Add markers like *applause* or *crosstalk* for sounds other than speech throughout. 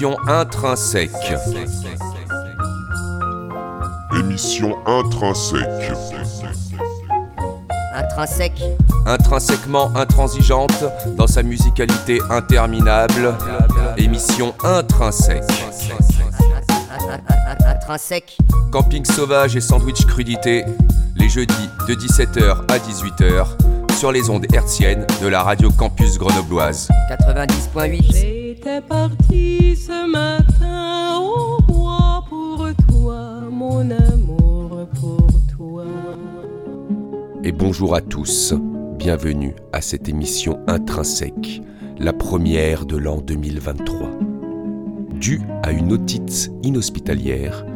Émission intrinsèque. Émission intrinsèque. Intrinsèque. Intrinsèquement intransigeante dans sa musicalité interminable. Émission intrinsèque. Intrinsèque. Camping sauvage et sandwich crudité, les jeudis de 17h à 18h sur les ondes hertziennes de la radio campus grenobloise. 90.8. Parti ce matin au bois pour toi, mon amour pour toi. Et bonjour à tous, bienvenue à cette émission intrinsèque, la première de l'an 2023. Due à une otite inhospitalière,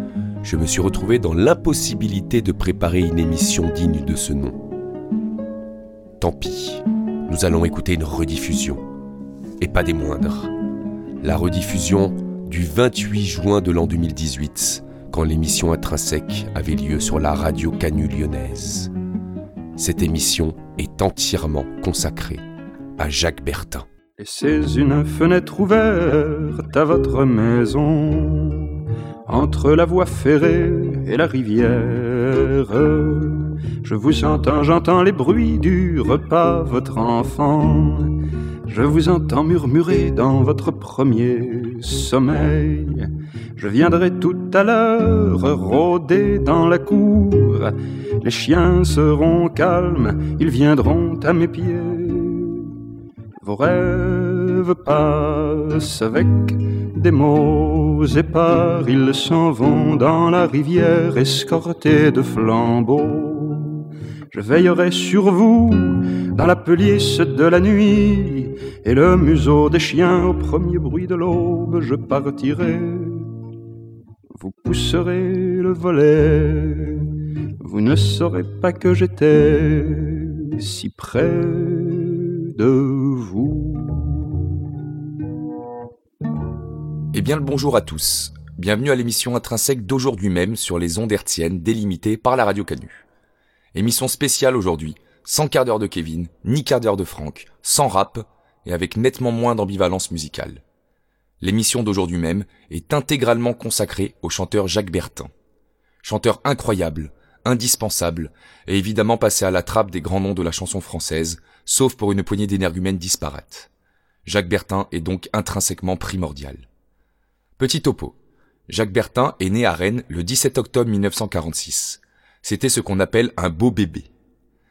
je me suis retrouvé dans l'impossibilité de préparer une émission digne de ce nom. Tant pis, nous allons écouter une rediffusion, et pas des moindres. La rediffusion du 28 juin de l'an 2018, quand l'émission Intrinsèque avait lieu sur la radio Canu lyonnaise. Cette émission est entièrement consacrée à Jacques Bertin. Laissez une fenêtre ouverte à votre maison, entre la voie ferrée et la rivière. Je vous entends, j'entends les bruits du repas, votre enfant. Je vous entends murmurer dans votre premier sommeil. Je viendrai tout à l'heure rôder dans la cour. Les chiens seront calmes, ils viendront à mes pieds. Vos rêves passent avec des mots épars, ils s'en vont dans la rivière escortés de flambeaux. Je veillerai sur vous dans la pelisse de la nuit et le museau des chiens au premier bruit de l'aube, je partirai. Vous pousserez le volet, vous ne saurez pas que j'étais si près de vous. Eh bien le bonjour à tous. Bienvenue à l'émission intrinsèque d'aujourd'hui même sur les ondes hertziennes délimitées par la radio Canu. Émission spéciale aujourd'hui, sans quart d'heure de Kevin, ni quart d'heure de Franck, sans rap et avec nettement moins d'ambivalence musicale. L'émission d'aujourd'hui même est intégralement consacrée au chanteur Jacques Bertin. Chanteur incroyable, indispensable, et évidemment passé à la trappe des grands noms de la chanson française, sauf pour une poignée d'énergumènes disparates. Jacques Bertin est donc intrinsèquement primordial. Petit topo. Jacques Bertin est né à Rennes le 17 octobre 1946. C'était ce qu'on appelle un beau bébé.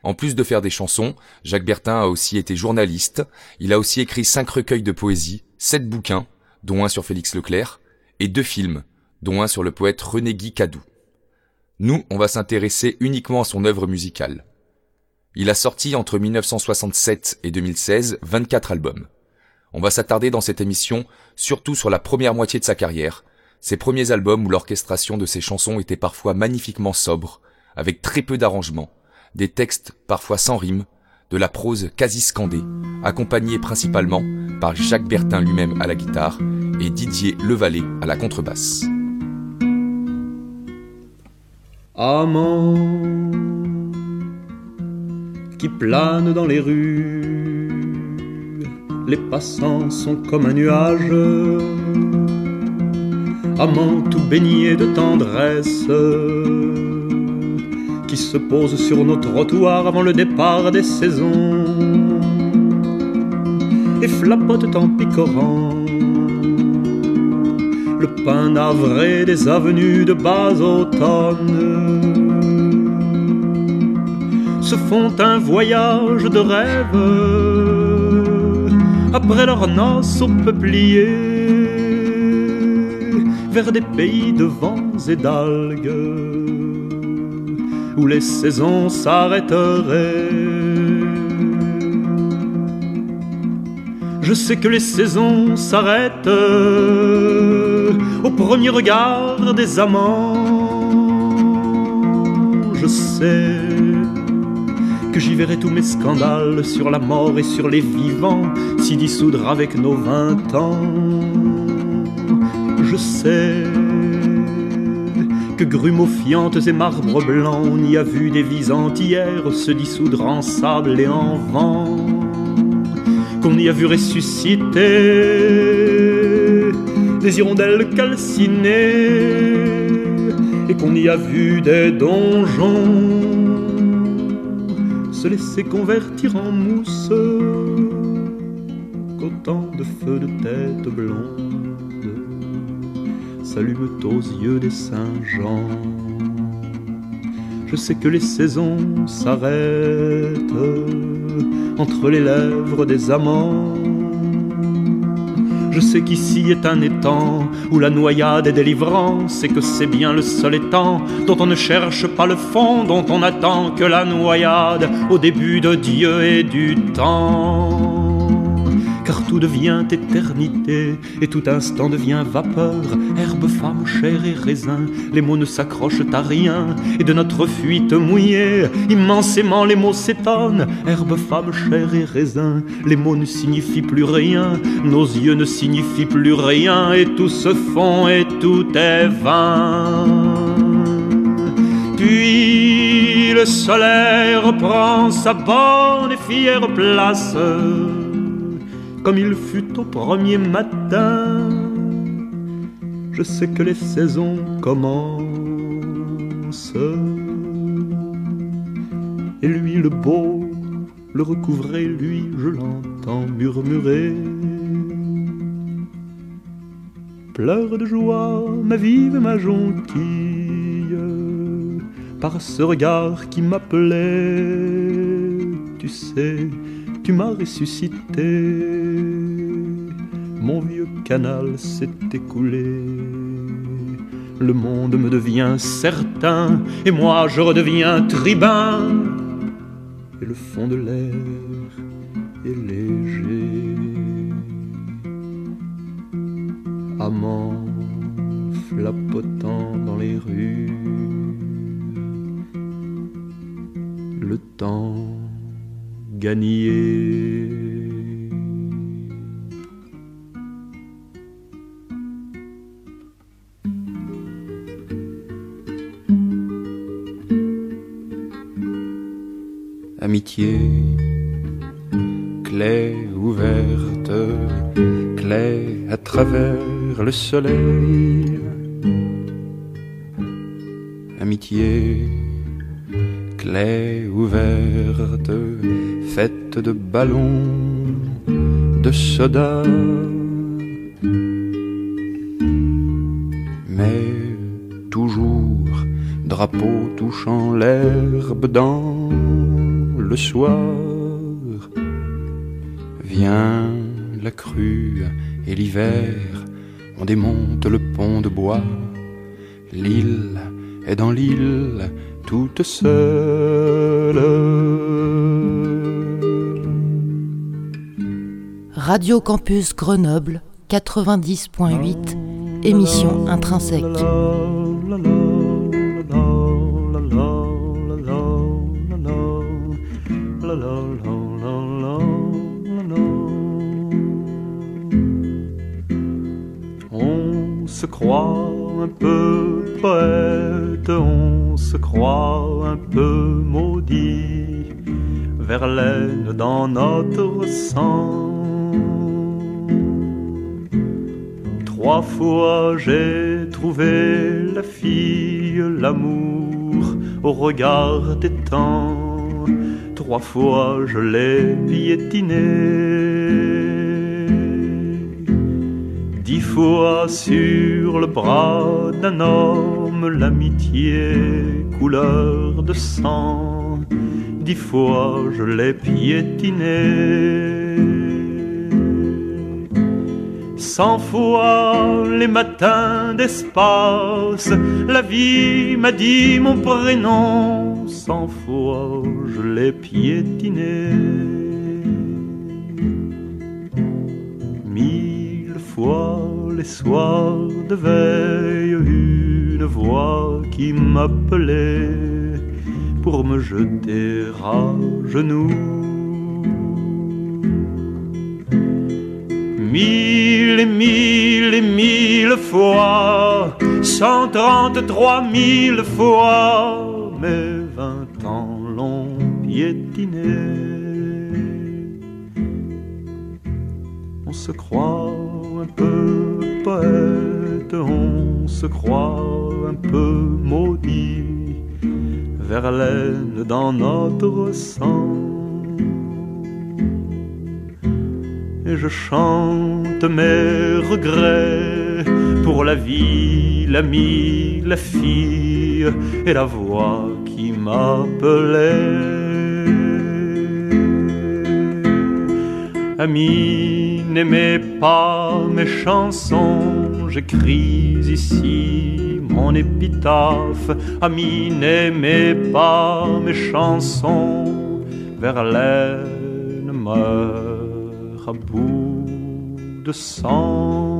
En plus de faire des chansons, Jacques Bertin a aussi été journaliste, il a aussi écrit cinq recueils de poésie, sept bouquins, dont un sur Félix Leclerc, et deux films, dont un sur le poète René Guy Cadou. Nous, on va s'intéresser uniquement à son œuvre musicale. Il a sorti entre 1967 et 2016 24 albums. On va s'attarder dans cette émission surtout sur la première moitié de sa carrière, ses premiers albums où l'orchestration de ses chansons était parfois magnifiquement sobre, avec très peu d'arrangements, des textes parfois sans rime, de la prose quasi scandée, accompagnée principalement par Jacques Bertin lui-même à la guitare et Didier Levalet à la contrebasse. Amant qui plane dans les rues, les passants sont comme un nuage. Amant tout baigné de tendresse, qui se pose sur nos trottoirs avant le départ des saisons. Et flapote en picorant. Le pain navré des avenues de bas automne. Se font un voyage de rêve après leur noces au peuplier vers des pays de vents et d'algues où les saisons s'arrêteraient. Je sais que les saisons s'arrêtent au premier regard des amants. Je sais que j'y verrai tous mes scandales sur la mort et sur les vivants, s'y dissoudre avec nos vingt ans. Je sais que grumeaux fiantes et marbres blancs, on y a vu des vies entières se dissoudre en sable et en vent, qu'on y a vu ressusciter des hirondelles calcinées, et qu'on y a vu des donjons se laisser convertir en mousse, qu'autant de feux de tête blonde s'allument aux yeux des Saint-Jean. Je sais que les saisons s'arrêtent entre les lèvres des amants. Je sais qu'ici est un étang où la noyade est délivrance et que c'est bien le seul étang dont on ne cherche pas le fond, dont on attend que la noyade au début de Dieu et du temps car tout devient éternité, et tout instant devient vapeur, herbe, femme, chair et raisin, les mots ne s'accrochent à rien, et de notre fuite mouillée, immensément les mots s'étonnent, herbe, femme, chair et raisin, les mots ne signifient plus rien, nos yeux ne signifient plus rien, et tout se fond et tout est vain. Puis le soleil reprend sa bonne et fière place comme il fut au premier matin. Je sais que les saisons commencent. Et lui, le beau, le recouvrait, lui, je l'entends murmurer. Pleure de joie, ma vive, ma jonquille, par ce regard qui m'appelait, tu sais tu m'as ressuscité. Mon vieux canal s'est écoulé. Le monde me devient certain et moi je redeviens tribun. Et le fond de l'air est léger. Amant flapotant dans les rues. Le temps Amitié, clé ouverte, clé à travers le soleil. Amitié, clé ouverte, faite de ballons, de soda. Mais toujours drapeau touchant l'herbe dans le soir. Vient la crue et l'hiver, on démonte le pont de bois. L'île est dans l'île toute seule. Radio Campus Grenoble 90.8, émission intrinsèque. On se croit un peu poète, on se croit un peu maudit, Verlaine dans notre sang Trois fois j'ai trouvé la fille, l'amour au regard des temps. Trois fois je l'ai piétinée. Dix fois sur le bras d'un homme l'amitié couleur de sang. Dix fois je l'ai piétinée cent fois les matins d'espace, la vie m'a dit mon prénom, cent fois je l'ai piétiné. Les soirs de veille, une voix qui m'appelait pour me jeter à genoux Mille et mille et mille fois, cent trente-trois mille fois, mes vingt ans l'ont piétiné. On se croit un peu poète, on se croit un peu maudit, vers Verlaine dans notre sang. Et je chante mes regrets pour la vie, l'ami, la fille et la voix qui m'appelait. Ami, n'aimez pas mes chansons, j'écris ici mon épitaphe. Ami, n'aimez pas mes chansons, Verlaine meurt à bout de sang.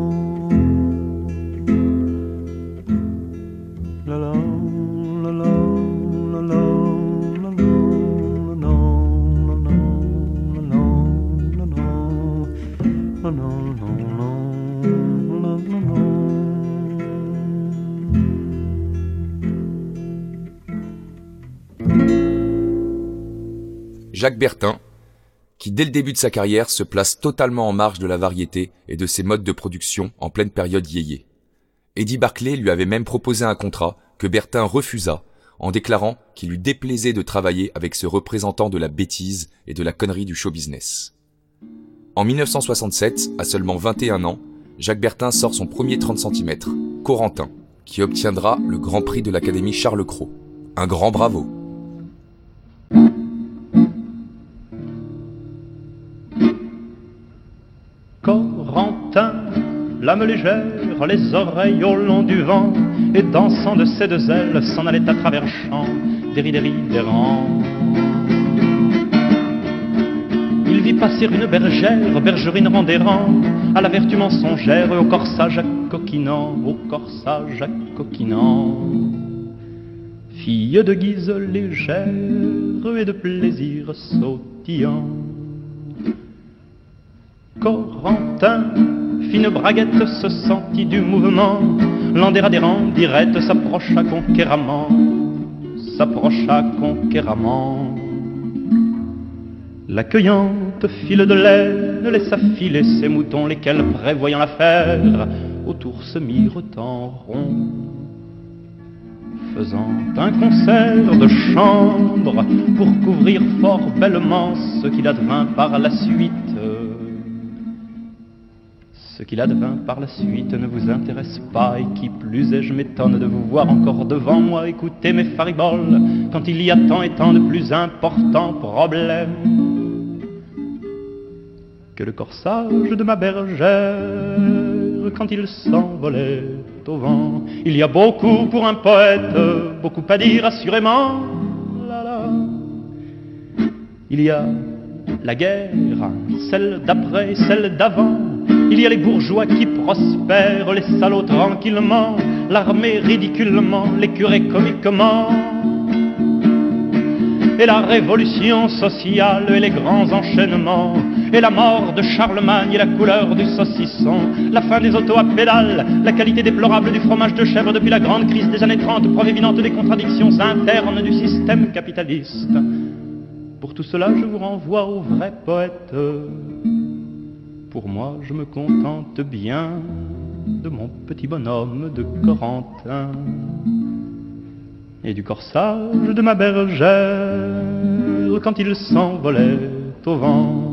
Jacques Bertin, qui dès le début de sa carrière se place totalement en marge de la variété et de ses modes de production en pleine période yéyé. Eddie Barclay lui avait même proposé un contrat que Bertin refusa en déclarant qu'il lui déplaisait de travailler avec ce représentant de la bêtise et de la connerie du show business. En 1967, à seulement 21 ans, Jacques Bertin sort son premier 30 cm, Corentin, qui obtiendra le Grand Prix de l'Académie Charles Cros. Un grand bravo. L'âme légère, les oreilles au long du vent, et dansant de ses deux ailes, s'en allait à travers champs, des rangs. Il vit passer une bergère, bergerine rang à la vertu mensongère, au corsage coquinant, au corsage coquinant. Fille de guise légère et de plaisir sautillant. Corentin, fine braguette, se sentit du mouvement. Rangs, direct, s'approcha conquéramment, s'approcha conquéramment. L'accueillante file de laine laissa filer ses moutons, lesquels, prévoyant l'affaire, autour se mirent en rond. Faisant un concert de chambre pour couvrir fort bellement ce qu'il advint par la suite. Ce qu'il advint par la suite ne vous intéresse pas et qui plus est, je m'étonne de vous voir encore devant moi écouter mes fariboles quand il y a tant et tant de plus importants problèmes que le corsage de ma bergère quand il s'envolait au vent. Il y a beaucoup pour un poète, beaucoup à dire assurément. La, la. Il y a la guerre, celle d'après, celle d'avant. Il y a les bourgeois qui prospèrent, les salauds tranquillement, l'armée ridiculement, les curés comiquement. Et la révolution sociale et les grands enchaînements, et la mort de Charlemagne et la couleur du saucisson, la fin des autos à pédales, la qualité déplorable du fromage de chèvre depuis la grande crise des années 30, preuve évidente des contradictions internes du système capitaliste. Pour tout cela, je vous renvoie au vrai poète. Pour moi, je me contente bien de mon petit bonhomme de Corentin et du corsage de ma bergère quand il s'envolait au vent.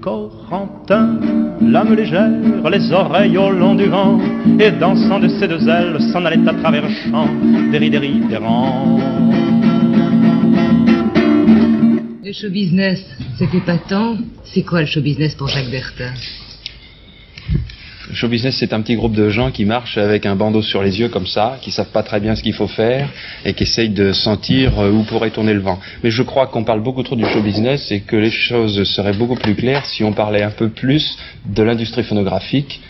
Corentin, l'âme légère, les oreilles au long du vent, et dansant de ses deux ailes, s'en allait à travers champs, des rideries, des rangs. Le show business, c'était pas tant. C'est quoi le show business pour Jacques Bertin Le show business, c'est un petit groupe de gens qui marchent avec un bandeau sur les yeux comme ça, qui savent pas très bien ce qu'il faut faire et qui essayent de sentir euh, où pourrait tourner le vent. Mais je crois qu'on parle beaucoup trop du show business et que les choses seraient beaucoup plus claires si on parlait un peu plus de l'industrie phonographique,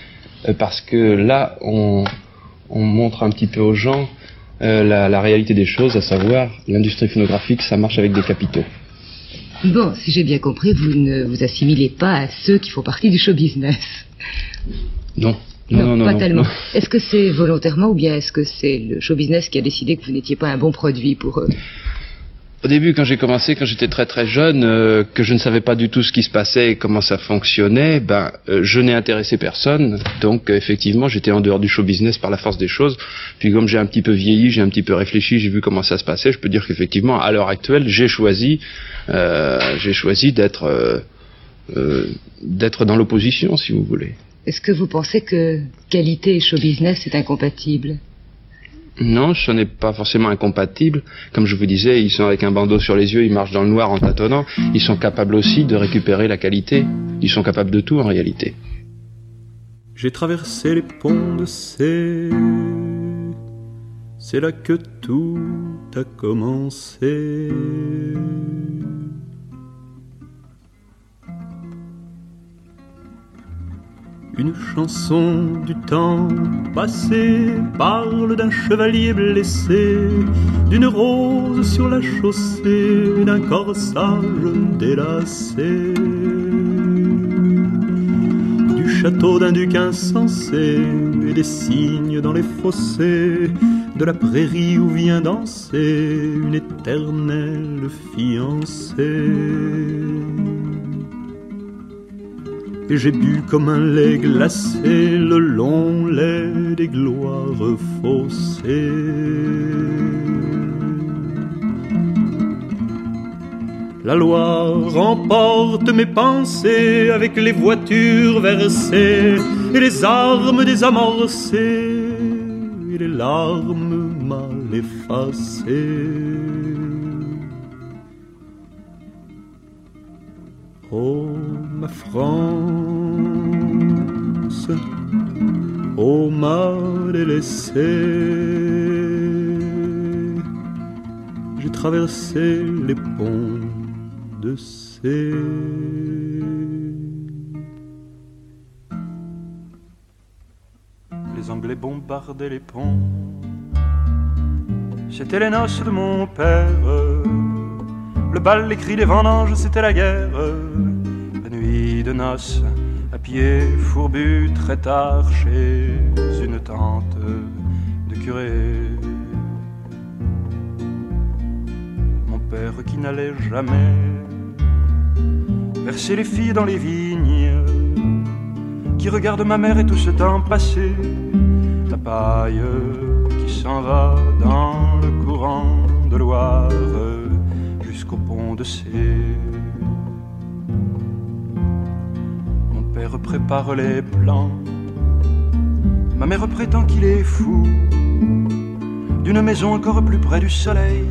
euh, parce que là, on, on montre un petit peu aux gens euh, la, la réalité des choses, à savoir l'industrie phonographique, ça marche avec des capitaux. Bon, si j'ai bien compris, vous ne vous assimilez pas à ceux qui font partie du show business. Non. Non, non, non. pas non, tellement. Est-ce que c'est volontairement ou bien est-ce que c'est le show business qui a décidé que vous n'étiez pas un bon produit pour eux? Au début, quand j'ai commencé, quand j'étais très très jeune, euh, que je ne savais pas du tout ce qui se passait et comment ça fonctionnait, ben, euh, je n'ai intéressé personne. Donc, euh, effectivement, j'étais en dehors du show business par la force des choses. Puis, comme j'ai un petit peu vieilli, j'ai un petit peu réfléchi, j'ai vu comment ça se passait. Je peux dire qu'effectivement, à l'heure actuelle, j'ai choisi, j'ai choisi d'être, d'être dans l'opposition, si vous voulez. Est-ce que vous pensez que qualité et show business est incompatible? Non, ce n'est pas forcément incompatible. Comme je vous disais, ils sont avec un bandeau sur les yeux, ils marchent dans le noir en tâtonnant. Ils sont capables aussi de récupérer la qualité. Ils sont capables de tout en réalité. J'ai traversé les ponts de C. C'est là que tout a commencé. Une chanson du temps passé parle d'un chevalier blessé, d'une rose sur la chaussée, d'un corsage délassé, du château d'un duc insensé et des cygnes dans les fossés, de la prairie où vient danser une éternelle fiancée et j'ai bu comme un lait glacé le long lait des gloires faussées. La loi remporte mes pensées avec les voitures versées et les armes désamorcées et les larmes mal effacées. Oh ma France, ô ma délaissée, j'ai traversé les ponts de C. Les Anglais bombardaient les ponts. C'était les noces de mon père le bal, les cris, les vendanges, c'était la guerre. De noces, à pied fourbu, très tard chez une tante de curé. Mon père qui n'allait jamais verser les filles dans les vignes, qui regarde ma mère et tout ce temps passé, la paille qui s'en va dans le courant de Loire jusqu'au pont de C. père prépare les plans, ma mère prétend qu'il est fou d'une maison encore plus près du soleil.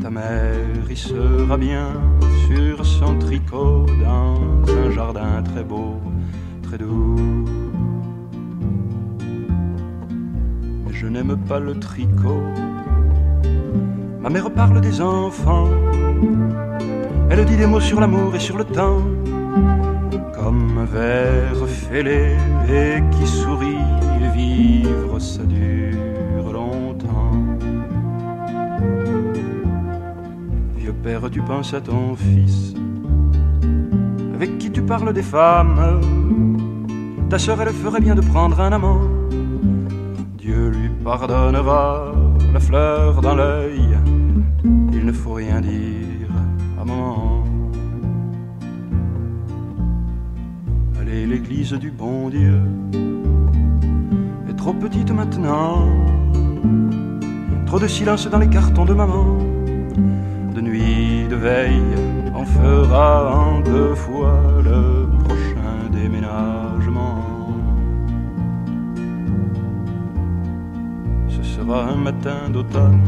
Ta mère y sera bien sur son tricot dans un jardin très beau, très doux. Mais je n'aime pas le tricot Ma mère parle des enfants. Elle dit des mots sur l'amour et sur le temps. Verre fêlé et qui sourit. Vivre, ça dure longtemps. Vieux père, tu penses à ton fils. Avec qui tu parles des femmes. Ta sœur, elle ferait bien de prendre un amant. Dieu lui pardonnera la fleur dans l'œil il ne faut rien dire Allez, l'église du bon Dieu est trop petite maintenant. Trop de silence dans les cartons de maman. De nuit, de veille, on fera en deux fois le prochain déménagement. Ce sera un matin d'automne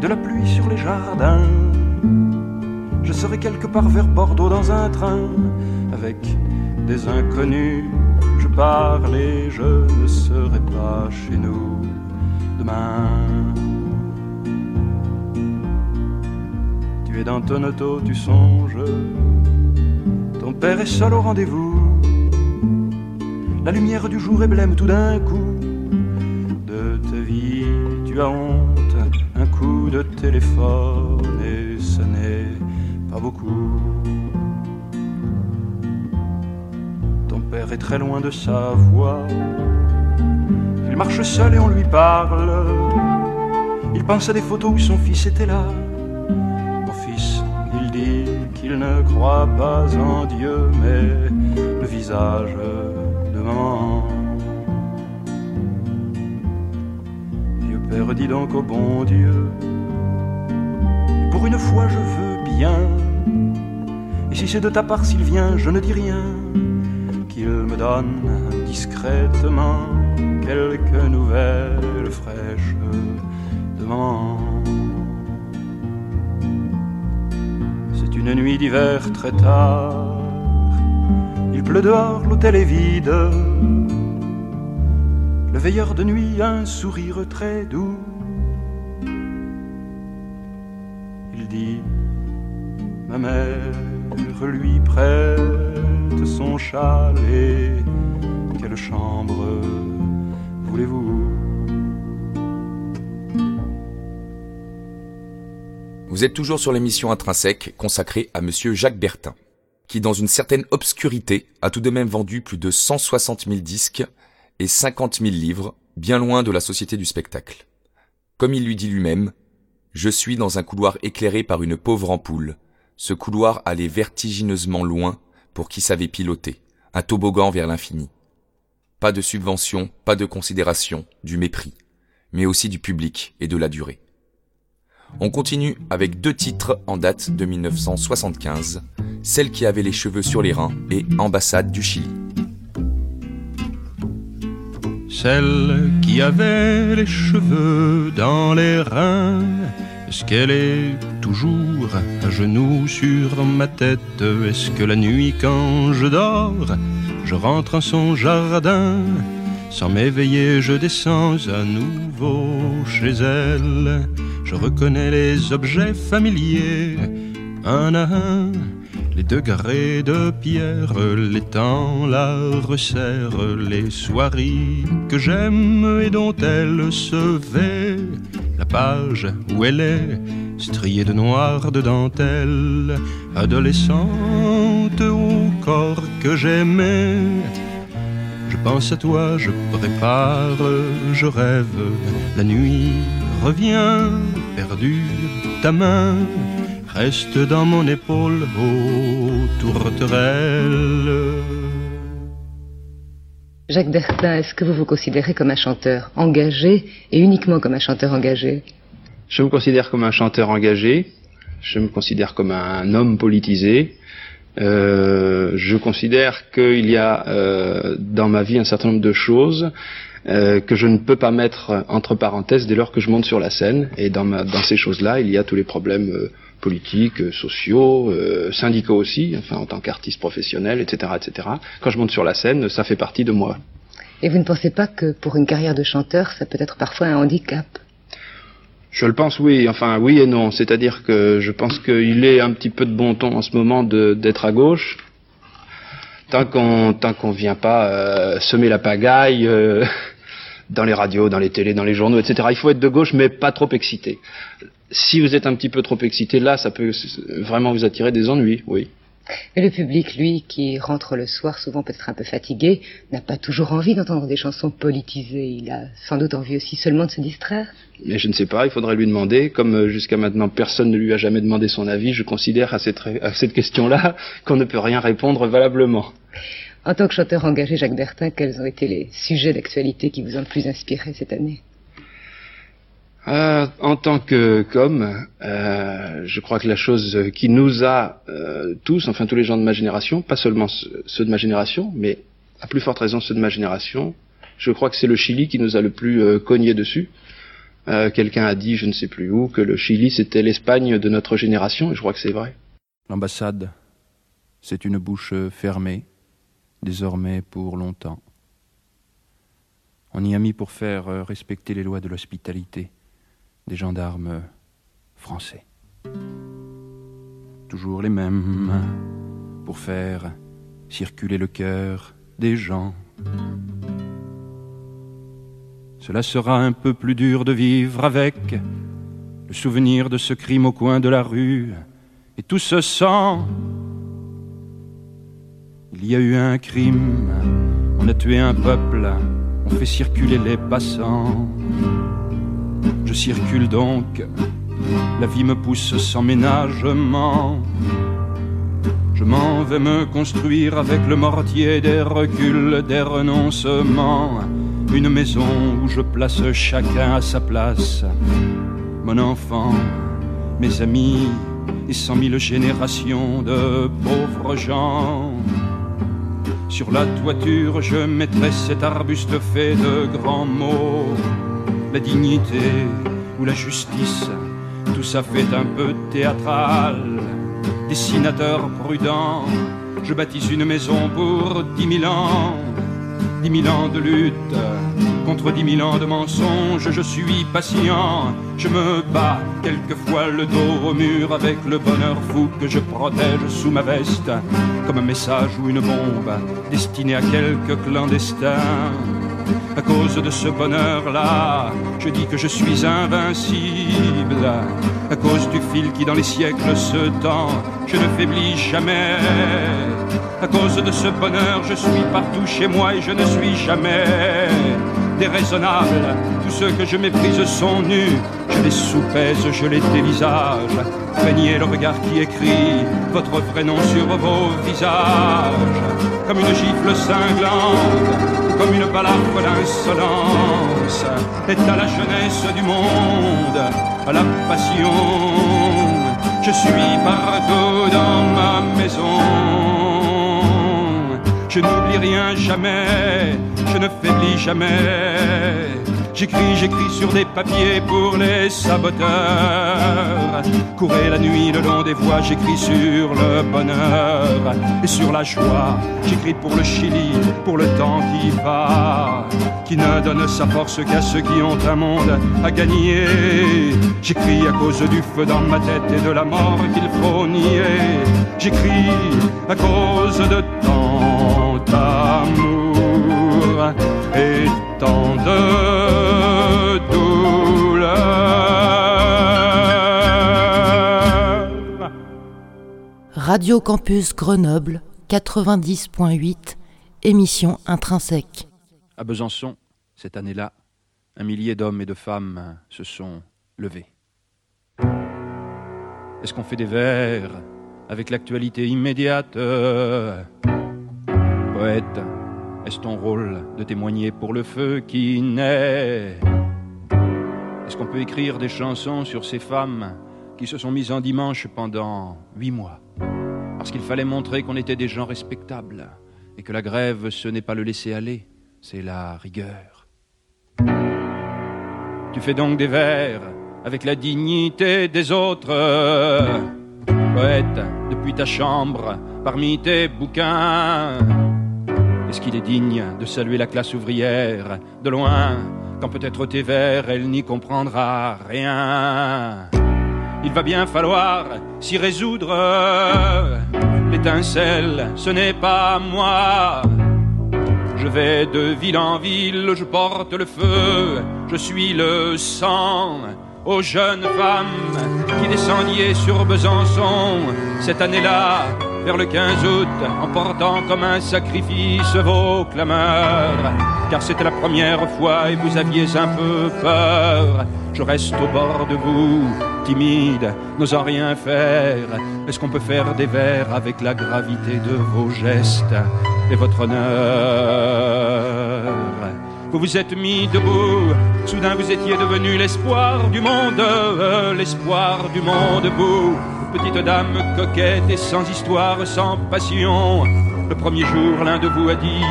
de la pluie sur les jardins. Je serai quelque part vers Bordeaux dans un train avec des inconnus. Je parle et je ne serai pas chez nous demain. Tu es dans ton auto, tu songes. Ton père est seul au rendez-vous. La lumière du jour est blême tout d'un coup. De ta vie, tu as honte un coup de téléphone et ce n'est pas beaucoup. Est très loin de sa voix. Il marche seul et on lui parle. Il pense à des photos où son fils était là. Mon fils, il dit qu'il ne croit pas en Dieu, mais le visage de maman. Vieux père, dis donc au bon Dieu, pour une fois je veux bien. Et si c'est de ta part s'il vient, je ne dis rien, donne discrètement quelques nouvelles fraîches de. C'est une nuit d'hiver très tard, il pleut dehors, l'hôtel est vide. Le veilleur de nuit a un sourire très doux. Il dit, ma mère lui prête son châle et quelle chambre voulez-vous? Vous êtes toujours sur l'émission Intrinsèque consacrée à monsieur Jacques Bertin, qui dans une certaine obscurité a tout de même vendu plus de 160 000 disques et 50 000 livres, bien loin de la société du spectacle. Comme il lui dit lui-même, je suis dans un couloir éclairé par une pauvre ampoule. Ce couloir allait vertigineusement loin pour qui savait piloter, un toboggan vers l'infini. Pas de subvention, pas de considération, du mépris, mais aussi du public et de la durée. On continue avec deux titres en date de 1975, Celle qui avait les cheveux sur les reins et Ambassade du Chili. Celle qui avait les cheveux dans les reins, est-ce qu'elle est toujours à genoux sur ma tête? Est-ce que la nuit quand je dors, je rentre en son jardin? Sans m'éveiller, je descends à nouveau chez elle. Je reconnais les objets familiers, un à un les degrés de pierre, les temps la resserrent, les soirées que j'aime et dont elle se vêt, la page où elle est, striée de noir de dentelle, adolescente au corps que j'aimais. Je pense à toi, je prépare, je rêve, la nuit revient, perdue ta main reste dans mon épaule, ô tourterelle. Jacques Bertin, est-ce que vous vous considérez comme un chanteur engagé et uniquement comme un chanteur engagé? Je me considère comme un chanteur engagé, je me considère comme un homme politisé. Euh, je considère qu'il y a euh, dans ma vie un certain nombre de choses euh, que je ne peux pas mettre entre parenthèses dès lors que je monte sur la scène. Et dans, ma, dans ces choses-là, il y a tous les problèmes euh, politiques, euh, sociaux, euh, syndicaux aussi, enfin en tant qu'artiste professionnel, etc., etc. Quand je monte sur la scène, ça fait partie de moi. Et vous ne pensez pas que pour une carrière de chanteur, ça peut être parfois un handicap? Je le pense, oui. Enfin, oui et non. C'est-à-dire que je pense qu'il est un petit peu de bon ton en ce moment d'être à gauche. Tant qu'on tant qu'on vient pas euh, semer la pagaille euh, *laughs* dans les radios, dans les télés, dans les journaux, etc. Il faut être de gauche, mais pas trop excité si vous êtes un petit peu trop excité, là, ça peut vraiment vous attirer des ennuis, oui. Et le public, lui, qui rentre le soir, souvent peut-être un peu fatigué, n'a pas toujours envie d'entendre des chansons politisées. Il a sans doute envie aussi seulement de se distraire. Mais je ne sais pas, il faudrait lui demander. Comme euh, jusqu'à maintenant personne ne lui a jamais demandé son avis, je considère à cette, à cette question-là *laughs* qu'on ne peut rien répondre valablement. En tant que chanteur engagé, Jacques Bertin, quels ont été les sujets d'actualité qui vous ont le plus inspiré cette année? Euh, en tant que euh, je crois que la chose qui nous a euh, tous, enfin tous les gens de ma génération, pas seulement ceux de ma génération, mais à plus forte raison ceux de ma génération, je crois que c'est le Chili qui nous a le plus cogné dessus. Quelqu'un a dit, je ne sais plus où, que le Chili c'était l'Espagne de notre génération, et je crois que c'est vrai. L'ambassade, c'est une bouche fermée, désormais pour longtemps. On y a mis pour faire respecter les lois de l'hospitalité des gendarmes français. Toujours les mêmes pour faire circuler le cœur des gens. Cela sera un peu plus dur de vivre avec le souvenir de ce crime au coin de la rue et tout ce sang. Il y a eu un crime, on a tué un peuple, on fait circuler les passants. Je circule donc, la vie me pousse sans ménagement. Je m'en vais me construire avec le mortier des reculs, des renoncements. Une maison où je place chacun à sa place. Mon enfant, mes amis et cent mille générations de pauvres gens. Sur la toiture, je mettrai cet arbuste fait de grands mots. La dignité ou la justice, tout ça fait un peu théâtral. Dessinateur prudent, je baptise une maison pour dix mille ans. Dix mille ans de lutte contre dix mille ans de mensonges, je suis patient, je me bats quelquefois le dos au mur avec le bonheur fou que je protège sous ma veste, comme un message ou une bombe destinée à quelques clandestins. À cause de ce bonheur-là, je dis que je suis invincible. À cause du fil qui dans les siècles se tend, je ne faiblis jamais. À cause de ce bonheur, je suis partout chez moi et je ne suis jamais déraisonnable. Tous ceux que je méprise sont nus, je les soupèse, je les dévisage. Craignez le regard qui écrit votre vrai nom sur vos visages, comme une gifle cinglante, balafre d'insolence, est à la jeunesse du monde, à la passion. Je suis partout dans ma maison. Je n'oublie rien jamais, je ne faiblis jamais. J'écris, j'écris sur des papiers pour les saboteurs. Courez la nuit le long des voies, j'écris sur le bonheur et sur la joie. J'écris pour le Chili, pour le temps qui va, qui ne donne sa force qu'à ceux qui ont un monde à gagner. J'écris à cause du feu dans ma tête et de la mort qu'il faut nier. J'écris à cause de tant d'amour et tant de Radio Campus Grenoble 90.8, émission intrinsèque. À Besançon, cette année-là, un millier d'hommes et de femmes se sont levés. Est-ce qu'on fait des vers avec l'actualité immédiate Poète, est-ce ton rôle de témoigner pour le feu qui naît? Est-ce qu'on peut écrire des chansons sur ces femmes qui se sont mises en dimanche pendant huit mois Parce qu'il fallait montrer qu'on était des gens respectables et que la grève, ce n'est pas le laisser aller, c'est la rigueur. Tu fais donc des vers avec la dignité des autres. Poète, depuis ta chambre, parmi tes bouquins, est-ce qu'il est digne de saluer la classe ouvrière de loin, quand peut-être tes vers, elle n'y comprendra rien? Il va bien falloir s'y résoudre. L'étincelle, ce n'est pas moi. Je vais de ville en ville, je porte le feu, je suis le sang aux jeunes femmes qui descendiez sur Besançon cette année-là, vers le 15 août, en portant comme un sacrifice vos clameurs. Car c'était la première fois et vous aviez un peu peur. Je reste au bord de vous, timide, n'osant rien faire. Est-ce qu'on peut faire des vers avec la gravité de vos gestes et votre honneur? Vous vous êtes mis debout, soudain vous étiez devenu l'espoir du monde, euh, l'espoir du monde, vous, petite dame coquette et sans histoire, sans passion. Le premier jour, l'un de vous a dit,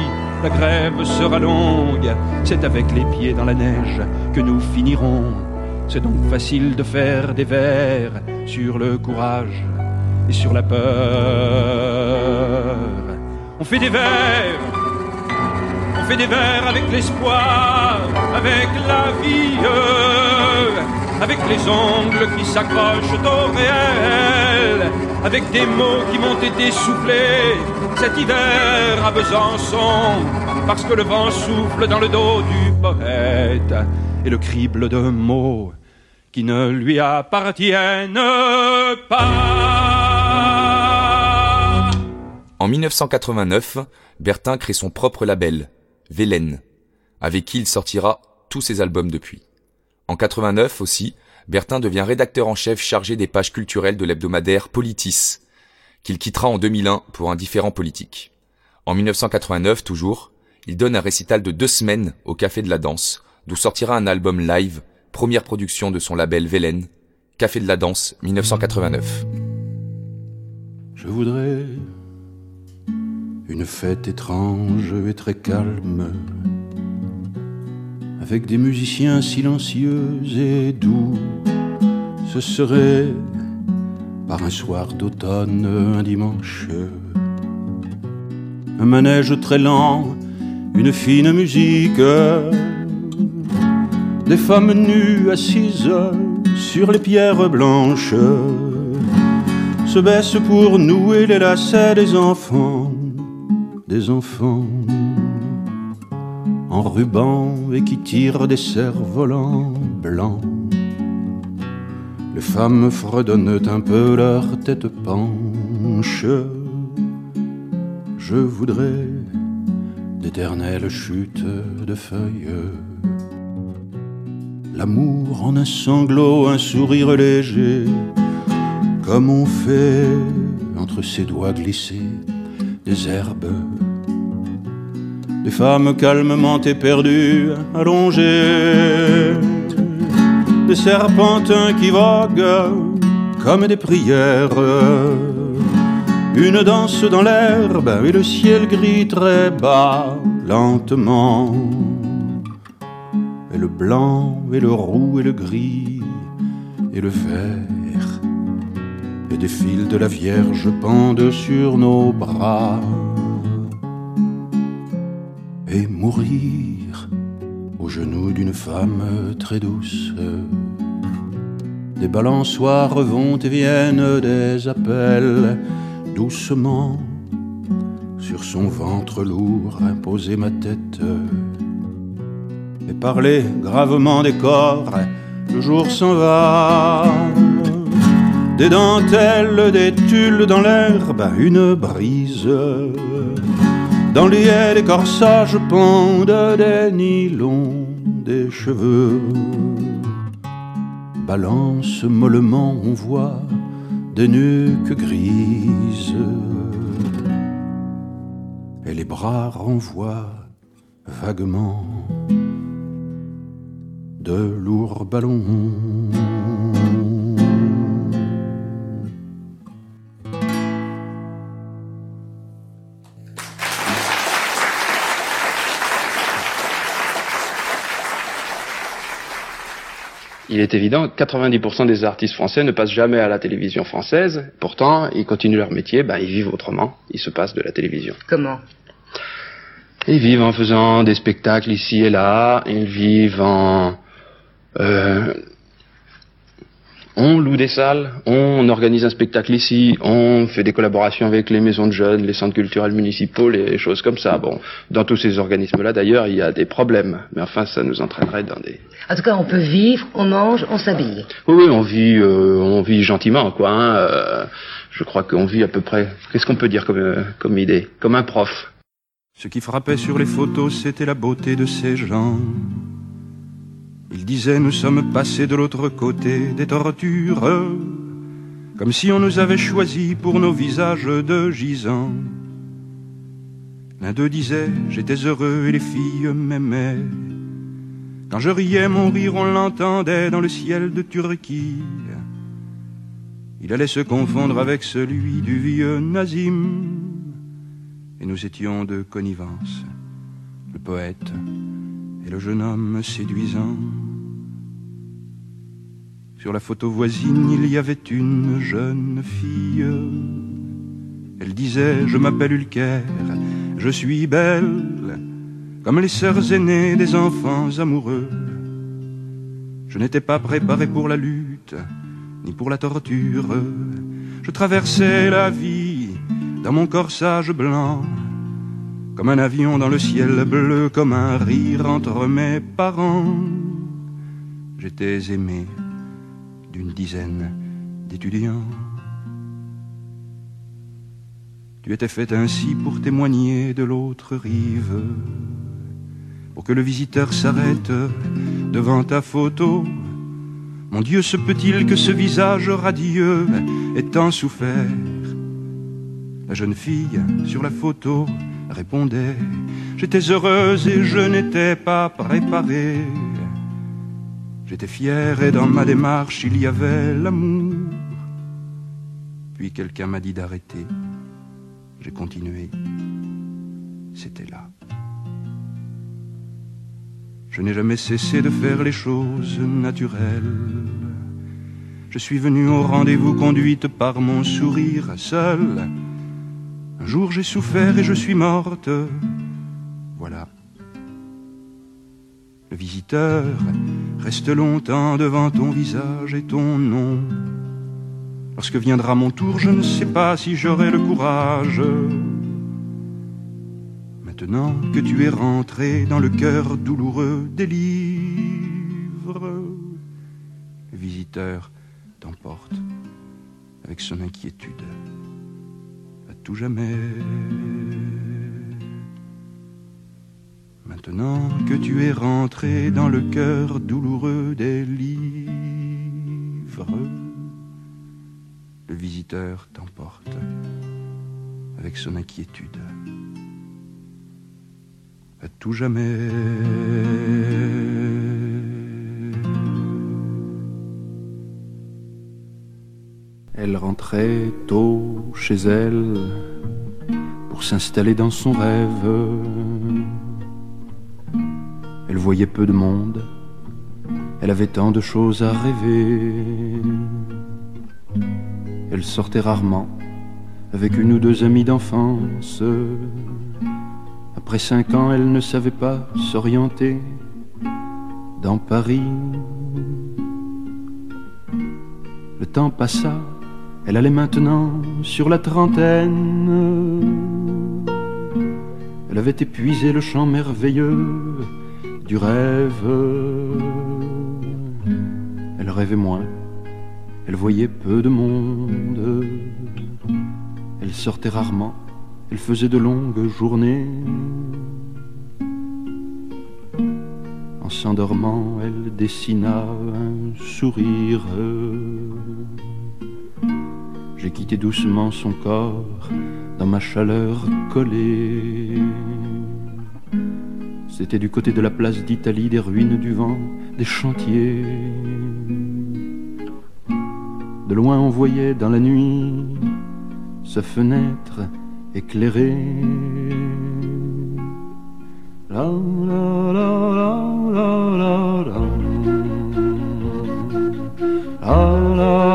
la grève sera longue, c'est avec les pieds dans la neige que nous finirons. C'est donc facile de faire des vers sur le courage et sur la peur. On fait des vers on fait des vers avec l'espoir, avec la vie, avec les ongles qui s'accrochent au réel, avec des mots qui m'ont été soufflés cet hiver à Besançon, parce que le vent souffle dans le dos du poète et le crible de mots qui ne lui appartiennent pas. En 1989, Bertin crée son propre label, Vélène, avec qui il sortira tous ses albums depuis. En 89 aussi, Bertin devient rédacteur en chef chargé des pages culturelles de l'hebdomadaire Politis, qu'il quittera en 2001 pour un différent politique. En 1989 toujours, il donne un récital de deux semaines au Café de la Danse, d'où sortira un album live, première production de son label Velen, Café de la Danse 1989. Je voudrais une fête étrange et très calme, avec des musiciens silencieux et doux. Ce serait par un soir d'automne, un dimanche, un manège très lent, une fine musique, des femmes nues assises sur les pierres blanches. Se baissent pour nouer les lacets des enfants, des enfants en ruban et qui tirent des cerfs-volants blancs. Les femmes fredonnent un peu leur tête penche. Je voudrais d'éternelles chutes de feuilles. L'amour en un sanglot, un sourire léger, comme on fait entre ses doigts glissés des herbes. Des femmes calmement éperdues, allongées, des serpentins qui voguent comme des prières. Une danse dans l'herbe et le ciel gris très bas, lentement. Et le blanc et le roux et le gris et le vert. Et des fils de la Vierge pendent sur nos bras. Et mourir aux genoux d'une femme très douce. Des balançoires vont et viennent des appels doucement sur son ventre lourd imposer ma tête et parler gravement des corps. Le jour s'en va, des dentelles, des tulles dans l'herbe, une brise. Dans l'hier, des corsages pendent des nylons, des cheveux. Balance mollement, on voit des nuques grises. Et les bras renvoient vaguement de lourds ballons. Il est évident que 90% des artistes français ne passent jamais à la télévision française. Pourtant, ils continuent leur métier, ben, ils vivent autrement. Ils se passent de la télévision. Comment? Ils vivent en faisant des spectacles ici et là. Ils vivent en... Euh, on loue des salles, on organise un spectacle ici, on fait des collaborations avec les maisons de jeunes, les centres culturels municipaux, les choses comme ça. Bon, dans tous ces organismes-là, d'ailleurs, il y a des problèmes. Mais enfin, ça nous entraînerait dans des... En tout cas, on peut vivre, on mange, on s'habille. Oui, oui, on vit, euh, on vit gentiment, quoi. Hein, euh, je crois qu'on vit à peu près... Qu'est-ce qu'on peut dire comme, euh, comme idée Comme un prof. Ce qui frappait sur les photos, c'était la beauté de ces gens. Il disait nous sommes passés de l'autre côté des tortures, comme si on nous avait choisis pour nos visages de gisants. L'un d'eux disait j'étais heureux et les filles m'aimaient. Quand je riais, mon rire on l'entendait dans le ciel de Turquie. Il allait se confondre avec celui du vieux Nazim. Et nous étions de connivence, le poète et le jeune homme séduisant. Sur la photo voisine, il y avait une jeune fille. Elle disait, je m'appelle Ulker, je suis belle, comme les sœurs aînées des enfants amoureux. Je n'étais pas préparé pour la lutte, ni pour la torture. Je traversais la vie dans mon corsage blanc, comme un avion dans le ciel bleu, comme un rire entre mes parents. J'étais aimé d'une dizaine d'étudiants. Tu étais fait ainsi pour témoigner de l'autre rive, pour que le visiteur s'arrête devant ta photo Mon Dieu, se peut-il que ce visage radieux ait tant souffert? La jeune fille sur la photo répondait J'étais heureuse et je n'étais pas préparée. J'étais fier et dans ma démarche il y avait l'amour. Puis quelqu'un m'a dit d'arrêter. J'ai continué. C'était là. Je n'ai jamais cessé de faire les choses naturelles. Je suis venu au rendez-vous conduite par mon sourire seul. Un jour j'ai souffert et je suis morte. Voilà. Le visiteur reste longtemps devant ton visage et ton nom. Lorsque viendra mon tour, je ne sais pas si j'aurai le courage. Maintenant que tu es rentré dans le cœur douloureux des livres, le visiteur t'emporte avec son inquiétude jamais. Maintenant que tu es rentré dans le cœur douloureux des livres, le visiteur t'emporte avec son inquiétude à tout jamais. Elle rentrait tôt chez elle pour s'installer dans son rêve. Elle voyait peu de monde, elle avait tant de choses à rêver. Elle sortait rarement avec une ou deux amies d'enfance. Après cinq ans, elle ne savait pas s'orienter dans Paris. Le temps passa, elle allait maintenant sur la trentaine. Elle avait épuisé le chant merveilleux du rêve. Elle rêvait moins, elle voyait peu de monde. Elle sortait rarement, elle faisait de longues journées. En s'endormant, elle dessina un sourire. J'ai quitté doucement son corps dans ma chaleur collée. C'était du côté de la place d'Italie, des ruines du vent, des chantiers. De loin on voyait dans la nuit sa fenêtre éclairée. La, la, la, la, la, la, la. La, la, la,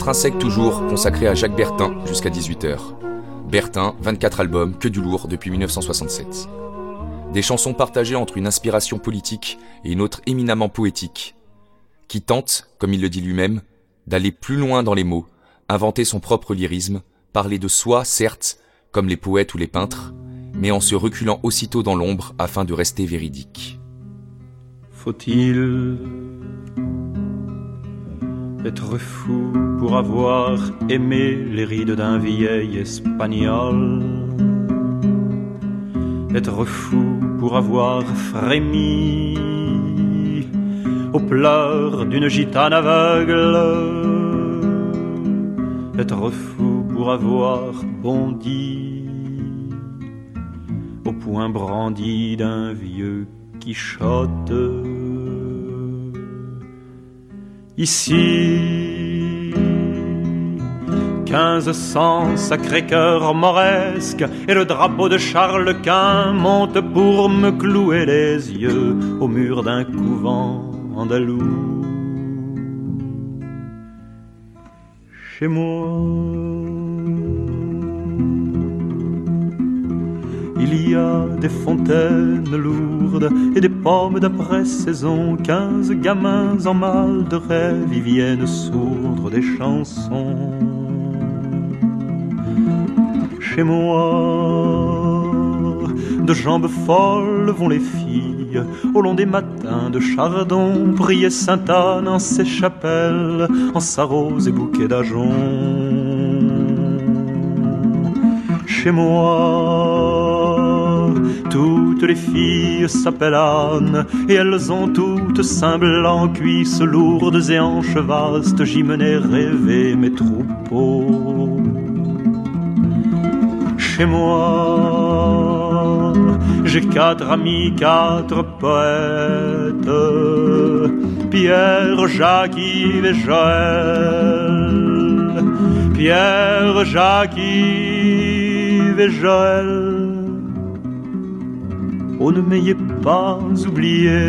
intrinsèque toujours, consacrée à Jacques Bertin jusqu'à 18h. Bertin, 24 albums, que du lourd depuis 1967. Des chansons partagées entre une inspiration politique et une autre éminemment poétique, qui tente, comme il le dit lui-même, d'aller plus loin dans les mots, inventer son propre lyrisme, parler de soi, certes, comme les poètes ou les peintres, mais en se reculant aussitôt dans l'ombre afin de rester véridique. Faut-il être fou pour avoir aimé les rides d'un vieil espagnol. Être fou pour avoir frémi aux pleurs d'une gitane aveugle. Être fou pour avoir bondi au point brandi d'un vieux Quichotte Ici, quinze cents sacrés-cœurs moresques et le drapeau de Charles Quint monte pour me clouer les yeux au mur d'un couvent andalou. Chez moi, des fontaines lourdes et des pommes d'après-saison. Quinze gamins en mal de rêve y viennent sourdre des chansons. Chez moi, de jambes folles vont les filles au long des matins de Chardon, prier Sainte-Anne en ses chapelles, en sa rose et bouquet d'ajoncs chez moi. Toutes les filles s'appellent Anne et elles ont toutes seins blancs, cuisses lourdes et hanches vastes. J'y menais rêver mes troupeaux. Chez moi, j'ai quatre amis, quatre poètes. Pierre, Jacques, Yves et Joël. Pierre, Jacques, Yves et Joël. Oh, ne m'ayez pas oublié,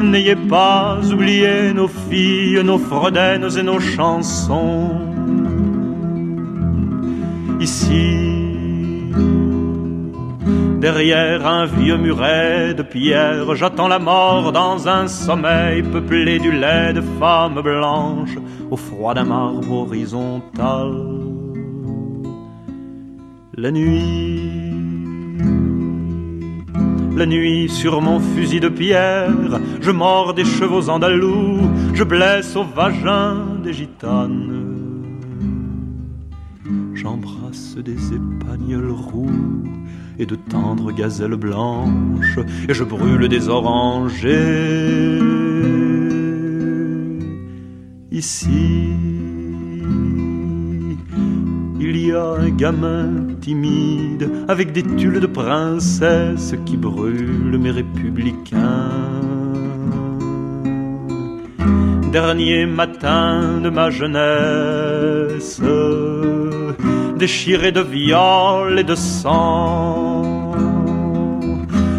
n'ayez pas oublié nos filles, nos fredaines et nos chansons. Ici, derrière un vieux muret de pierre, j'attends la mort dans un sommeil peuplé du lait de femmes blanches au froid d'un marbre horizontal. La nuit, nuit sur mon fusil de pierre, je mords des chevaux andalous, je blesse au vagin des gitanes. J'embrasse des épagnols roux et de tendres gazelles blanches, et je brûle des orangers. Ici, il y a un gamin timide avec des tulles de princesse qui brûlent mes républicains. Dernier matin de ma jeunesse, déchiré de viol et de sang.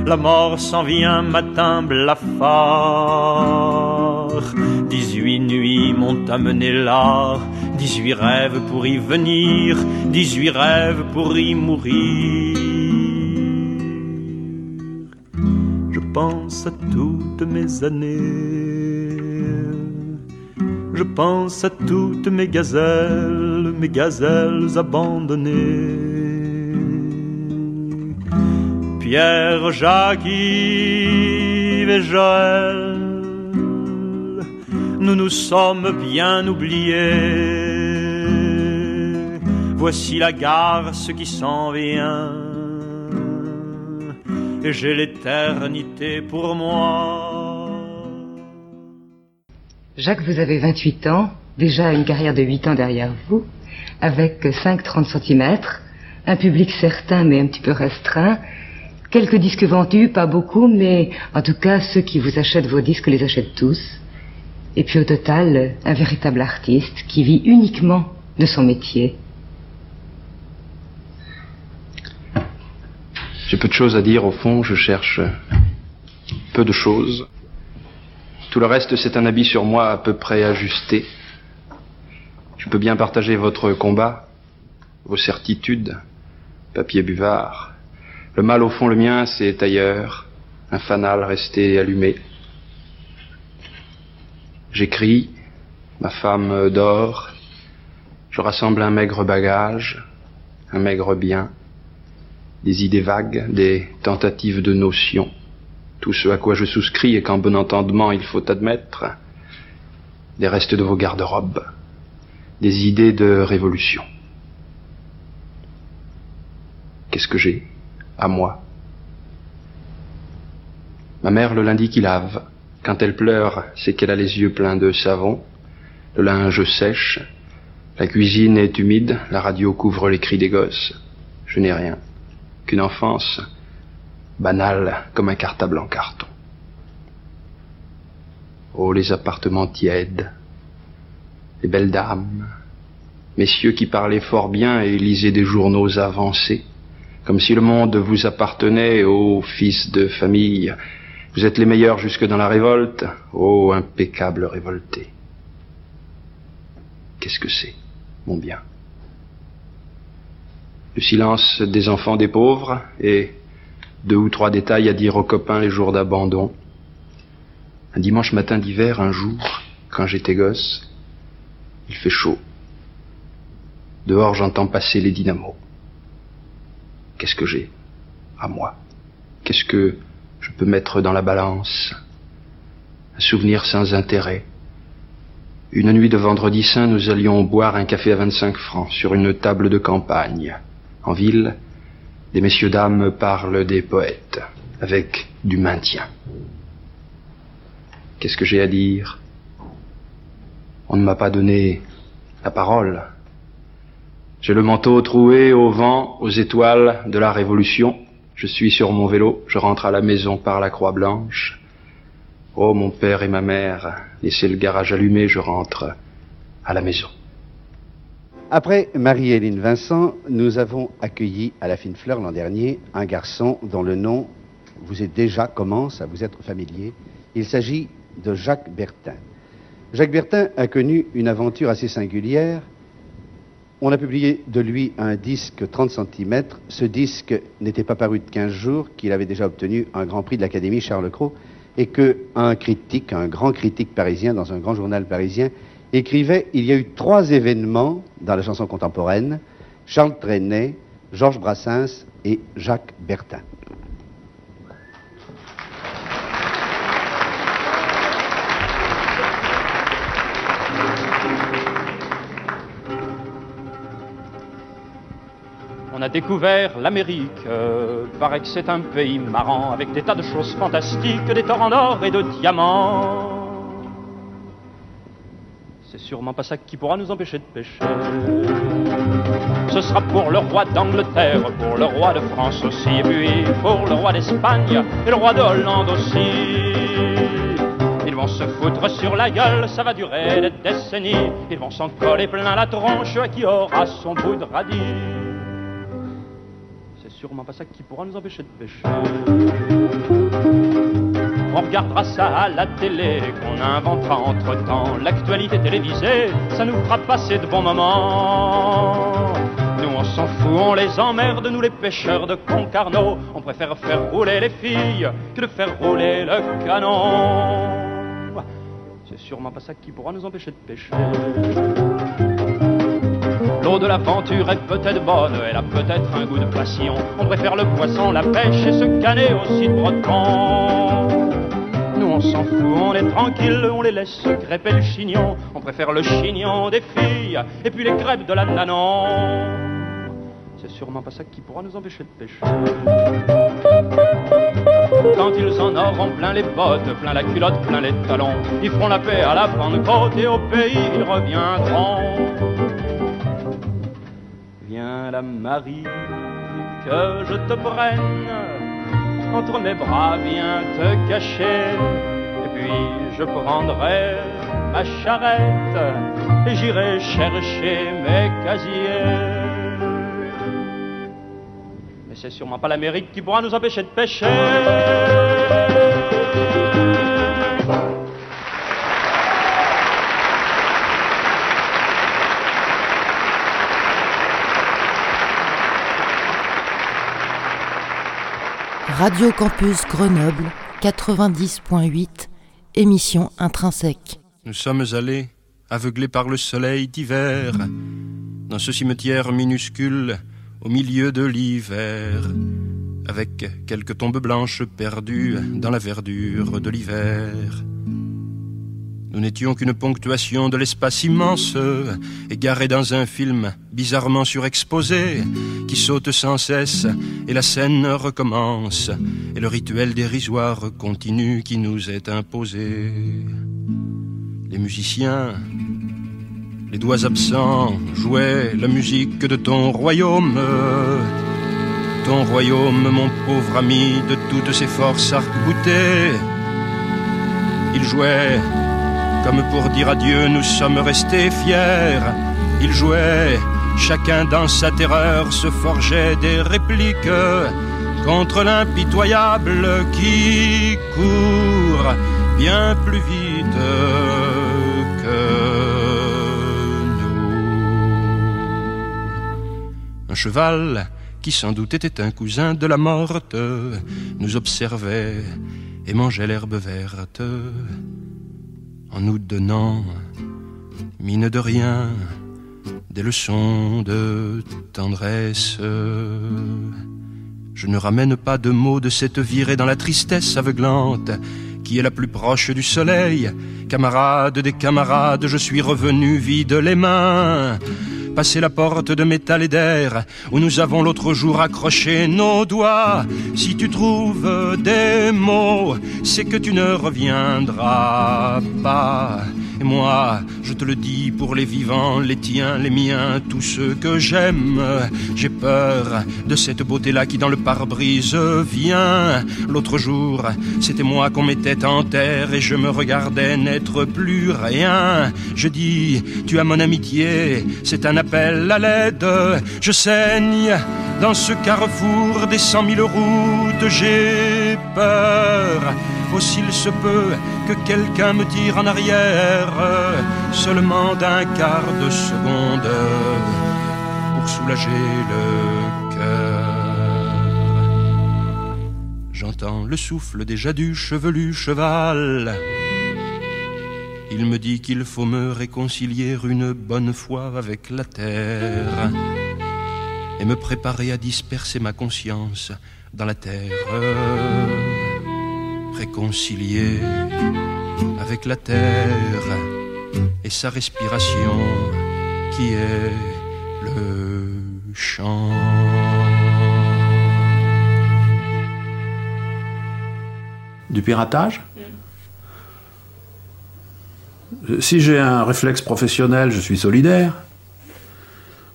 La mort s'en vient matin blafard. Dix-huit nuits m'ont amené là, dix-huit rêves pour y venir, dix-huit rêves pour y mourir. Je pense à toutes mes années. Je pense à toutes mes gazelles, mes gazelles abandonnées. Pierre, Jacques, Yves et Joël, nous nous sommes bien oubliés. Voici la garce qui s'en vient, et j'ai l'éternité pour moi. Jacques, vous avez 28 ans, déjà une carrière de 8 ans derrière vous, avec 5-30 cm, un public certain mais un petit peu restreint, quelques disques vendus, pas beaucoup, mais en tout cas ceux qui vous achètent vos disques les achètent tous. Et puis au total, un véritable artiste qui vit uniquement de son métier. J'ai peu de choses à dire au fond, je cherche peu de choses. Tout le reste, c'est un habit sur moi à peu près ajusté. Je peux bien partager votre combat, vos certitudes, papier buvard. Le mal au fond, le mien, c'est ailleurs, un fanal resté allumé. J'écris, ma femme dort, je rassemble un maigre bagage, un maigre bien, des idées vagues, des tentatives de notions, tout ce à quoi je souscris et qu'en bon entendement il faut admettre, des restes de vos garde-robes, des idées de révolution. Qu'est-ce que j'ai à moi? Ma mère le lundi qui lave. Quand elle pleure, c'est qu'elle a les yeux pleins de savon. Le linge sèche. La cuisine est humide. La radio couvre les cris des gosses. Je n'ai rien. Qu'une enfance banale comme un cartable en carton. Oh, les appartements tièdes, les belles dames, messieurs qui parlaient fort bien et lisaient des journaux avancés, comme si le monde vous appartenait, ô fils de famille. Vous êtes les meilleurs jusque dans la révolte, ô impeccable révolté. Qu'est-ce que c'est, mon bien? Le silence des enfants des pauvres et deux ou trois détails à dire aux copains les jours d'abandon. Un dimanche matin d'hiver, un jour, quand j'étais gosse, il fait chaud. Dehors, j'entends passer les dynamos. Qu'est-ce que j'ai à moi? Qu'est-ce que je peux mettre dans la balance? Un souvenir sans intérêt. Une nuit de vendredi saint, nous allions boire un café à 25 francs sur une table de campagne. En ville, des messieurs dames parlent des poètes, avec du maintien. Qu'est-ce que j'ai à dire? On ne m'a pas donné la parole. J'ai le manteau troué au vent, aux étoiles de la Révolution. Je suis sur mon vélo, je rentre à la maison par la Croix Blanche. Oh, mon père et ma mère, laissez le garage allumé, je rentre à la maison. Après Marie-Hélène Vincent, nous avons accueilli à la Fine Fleur l'an dernier un garçon dont le nom vous est déjà, commence à vous être familier. Il s'agit de Jacques Bertin. Jacques Bertin a connu une aventure assez singulière. On a publié de lui un disque 30 cm. Ce disque n'était pas paru de 15 jours, qu'il avait déjà obtenu un grand prix de l'Académie Charles Cros, et qu'un critique, un grand critique parisien dans un grand journal parisien, écrivait Il y a eu trois événements dans la chanson contemporaine Charles Trenet, Georges Brassens et Jacques Bertin. On a découvert l'Amérique, euh, paraît que c'est un pays marrant, avec des tas de choses fantastiques, des torrents d'or et de diamants. C'est sûrement pas ça qui pourra nous empêcher de pêcher. Ce sera pour le roi d'Angleterre, pour le roi de France aussi, et puis pour le roi d'Espagne et le roi de aussi. Ils vont se foutre sur la gueule, ça va durer des décennies. Ils vont s'en coller plein la tronche à qui aura son bout de radis. C'est sûrement pas ça qui pourra nous empêcher de pêcher. On regardera ça à la télé qu'on inventera entre-temps. L'actualité télévisée, ça nous fera passer de bons moments. Nous on s'en fout, on les emmerde, nous les pêcheurs de Concarneau. On préfère faire rouler les filles que de faire rouler le canon. C'est sûrement pas ça qui pourra nous empêcher de pêcher. L'eau de l'aventure est peut-être bonne, elle a peut-être un goût de passion. On préfère le poisson, la pêche et se canner aussi de breton. On s'en fout, on est tranquille, on les laisse crêper le chignon. On préfère le chignon des filles et puis les crêpes de la nanon. C'est sûrement pas ça qui pourra nous empêcher de pêcher. Quand ils en auront plein les bottes, plein la culotte, plein les talons, ils feront la paix à la Pentecôte et au pays ils reviendront. Viens la Marie, que je te prenne entre mes bras, viens te cacher. Et puis je prendrai ma charrette et j'irai chercher mes casiers. Mais c'est sûrement pas l'Amérique qui pourra nous empêcher de pêcher. Radio Campus Grenoble 90.8, émission intrinsèque. Nous sommes allés, aveuglés par le soleil d'hiver, dans ce cimetière minuscule au milieu de l'hiver, avec quelques tombes blanches perdues dans la verdure de l'hiver. Nous n'étions qu'une ponctuation de l'espace immense, égaré dans un film bizarrement surexposé, qui saute sans cesse, et la scène recommence, et le rituel dérisoire continue qui nous est imposé. Les musiciens, les doigts absents, jouaient la musique de ton royaume. Ton royaume, mon pauvre ami, de toutes ses forces arc-boutées. Il jouait comme pour dire adieu, nous sommes restés fiers. Ils jouaient, chacun dans sa terreur se forgeait des répliques contre l'impitoyable qui court bien plus vite que nous. Un cheval, qui sans doute était un cousin de la morte, nous observait et mangeait l'herbe verte, en nous donnant, mine de rien, des leçons de tendresse. Je ne ramène pas de mots de cette virée dans la tristesse aveuglante qui est la plus proche du soleil. Camarade des camarades, je suis revenu vide les mains. Passer la porte de métal et d'air où nous avons l'autre jour accroché nos doigts. Si tu trouves des mots, c'est que tu ne reviendras pas. Et moi, je te le dis pour les vivants, les tiens, les miens, tous ceux que j'aime. J'ai peur de cette beauté-là qui dans le pare-brise vient. L'autre jour, c'était moi qu'on mettait en terre et je me regardais n'être plus rien. Je dis, tu as mon amitié, c'est un appel à l'aide. Je saigne dans ce carrefour des cent mille routes, j'ai peur s'il se peut que quelqu'un me tire en arrière, seulement d'un quart de seconde, pour soulager le cœur? J'entends le souffle déjà du chevelu cheval. Il me dit qu'il faut me réconcilier une bonne fois avec la terre et me préparer à disperser ma conscience dans la terre réconcilié avec la terre et sa respiration qui est le chant. Du piratage? Si j'ai un réflexe professionnel, je suis solidaire.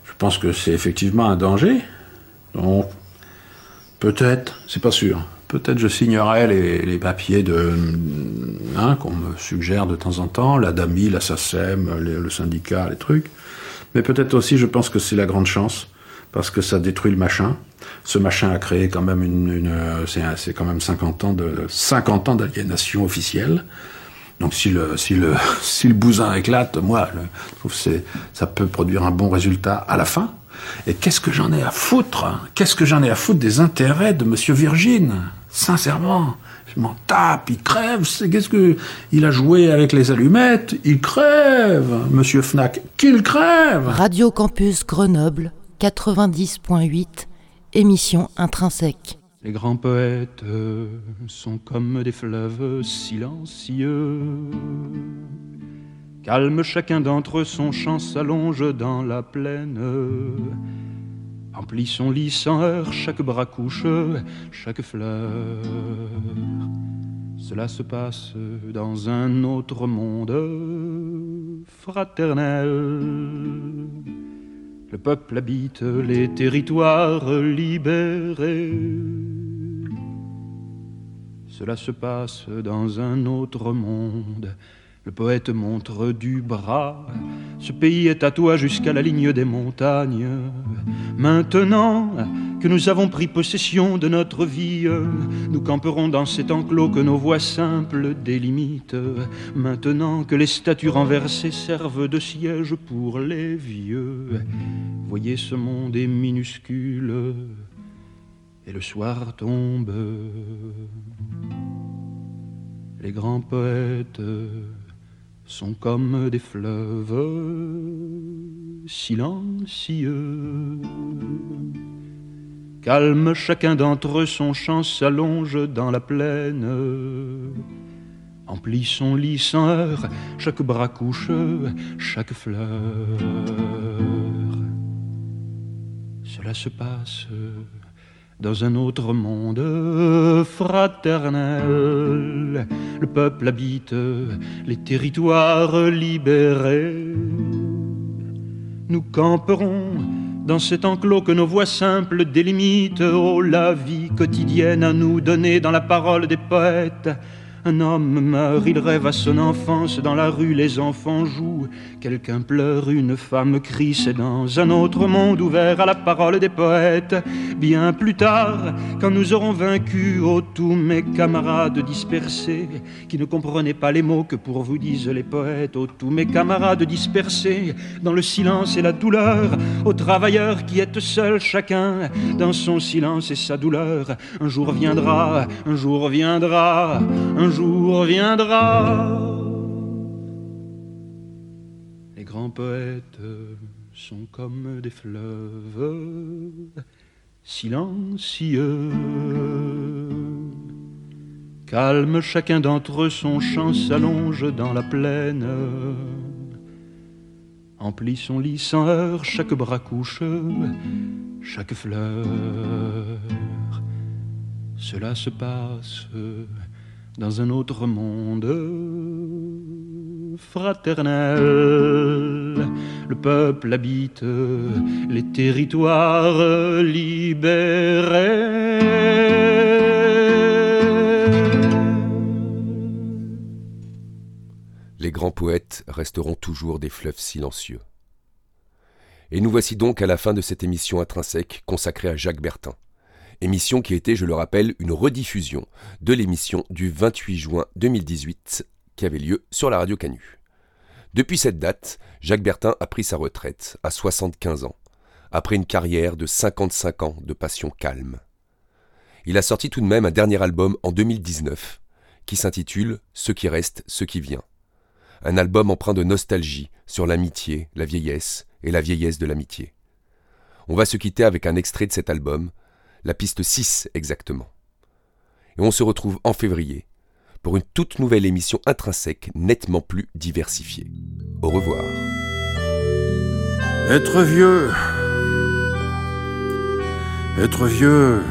Je pense que c'est effectivement un danger. Donc, peut-être, c'est pas sûr peut-être je signerai les, papiers de hein, qu'on me suggère de temps en temps, la DAMI, la SACEM, le syndicat, les trucs. Mais peut-être aussi, je pense que c'est la grande chance, parce que ça détruit le machin. Ce machin a créé quand même une, c'est quand même 50 ans de 50 ans d'aliénation officielle. Donc si le si le *laughs* si le bousin éclate, moi, je trouve que ça peut produire un bon résultat à la fin. Et qu'est-ce que j'en ai à foutre Qu'est-ce que j'en ai à foutre des intérêts de Monsieur Virgin? Sincèrement, je m'en tape, il crève. Qu'est-ce que il a joué avec les allumettes Il crève, Monsieur Fnac, qu'il crève. Radio Campus Grenoble 90.8, émission intrinsèque. Les grands poètes sont comme des fleuves silencieux. Calme chacun d'entre eux, son chant s'allonge dans la plaine. Emplit son lit sans chaque bras couche, chaque fleur. Cela se passe dans un autre monde fraternel. Le peuple habite les territoires libérés. Cela se passe dans un autre monde le poète montre du bras. Ce pays est à toi jusqu'à la ligne des montagnes. Maintenant que nous avons pris possession de notre vie, nous camperons dans cet enclos que nos voix simples délimitent. Maintenant que les statues renversées servent de siège pour les vieux, voyez ce monde est minuscule et le soir tombe. Les grands poètes sont comme des fleuves silencieux. Calme chacun d'entre eux, son chant s'allonge dans la plaine. Emplit son lit sans heurts, chaque bras couche, chaque fleur. Cela se passe dans un autre monde fraternel. Le peuple habite les territoires libérés. Nous camperons dans cet enclos que nos voix simples délimitent. Oh, la vie quotidienne à nous donner dans la parole des poètes Un homme meurt, il rêve à son enfance, dans la rue les enfants jouent. Quelqu'un pleure, une femme crie, c'est dans un autre monde ouvert à la parole des poètes. Bien plus tard, quand nous aurons vaincu, oh tous mes camarades dispersés, qui ne comprenaient pas les mots que pour vous disent les poètes, oh tous mes camarades dispersés, dans le silence et la douleur, aux travailleurs qui êtes seuls chacun, dans son silence et sa douleur, un jour viendra, un jour viendra, un jour viendra. Les grands poètes sont comme des fleuves silencieux. Calme, chacun d'entre eux, son chant s'allonge dans la plaine. Emplit son lit sans heurts, chaque bras couche, chaque fleur. Cela se passe dans un autre monde fraternel. Le peuple habite les territoires libérés. Les grands poètes resteront toujours des fleuves silencieux. Et nous voici donc à la fin de cette émission intrinsèque consacrée à Jacques Bertin. Émission qui était, je le rappelle, une rediffusion de l'émission du 28 juin 2018 qui avait lieu sur la radio Canu. Depuis cette date, Jacques Bertin a pris sa retraite à 75 ans, après une carrière de 55 ans de passion calme. Il a sorti tout de même un dernier album en 2019 qui s'intitule Ce qui reste, ce qui vient. Un album empreint de nostalgie sur l'amitié, la vieillesse et la vieillesse de l'amitié. On va se quitter avec un extrait de cet album, la piste 6 exactement. Et on se retrouve en février pour une toute nouvelle émission intrinsèque nettement plus diversifiée. Au revoir. Être vieux, être vieux,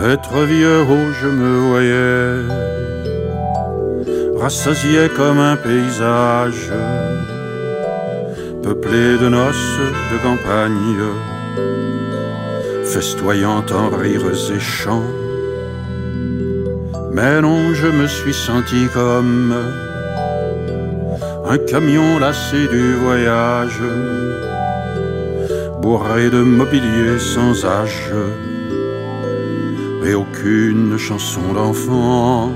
être vieux, oh je me voyais, rassasié comme un paysage, peuplé de noces de campagne, festoyant en rires et chants. Mais non, je me suis senti comme un camion lassé du voyage, bourré de mobilier sans âge, et aucune chanson d'enfant.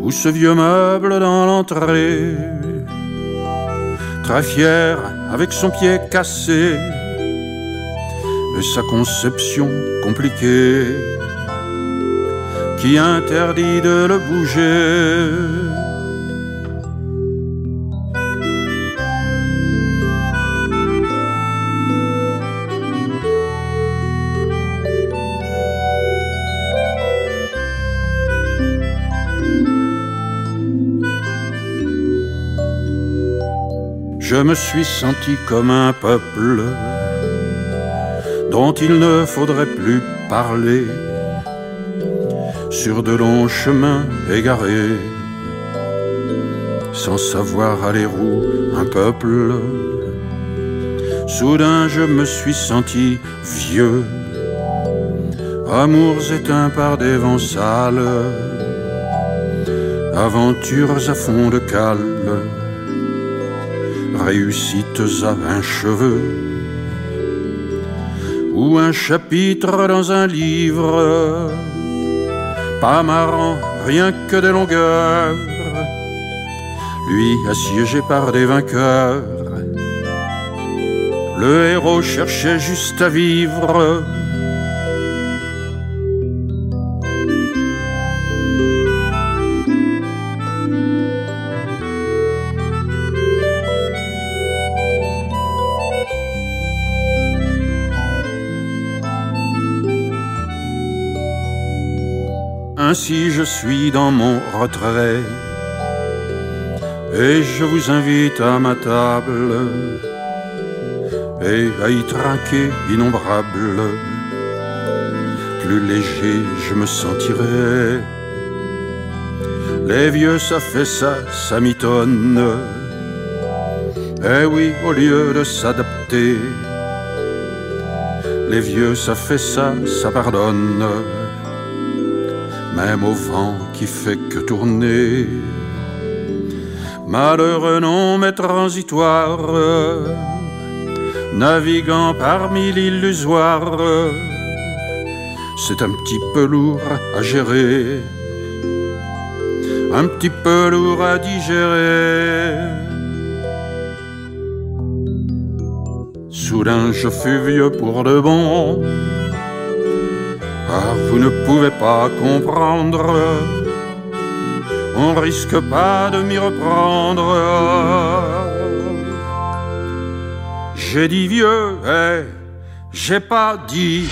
Où ce vieux meuble dans l'entrée, très fier avec son pied cassé, et sa conception compliquée qui interdit de le bouger. Je me suis senti comme un peuple dont il ne faudrait plus parler. Sur de longs chemins égarés, sans savoir aller où un peuple. Soudain je me suis senti vieux, amours éteints par des vents sales, aventures à fond de cale, réussites à un cheveu, ou un chapitre dans un livre pas marrant, rien que des longueurs. Lui assiégé par des vainqueurs, le héros cherchait juste à vivre. Suis dans mon retrait et je vous invite à ma table et à y trinquer innombrable. Plus léger je me sentirai. Les vieux ça fait ça, ça mitonne. Eh oui, au lieu de s'adapter, les vieux ça fait ça, ça pardonne même au vent qui fait que tourner. Malheureux non mais transitoire, naviguant parmi l'illusoire, c'est un petit peu lourd à gérer, un petit peu lourd à digérer. Soudain je fus vieux pour de bon, vous ne pouvez pas comprendre on risque pas de m'y reprendre. J'ai dit vieux, j'ai pas dit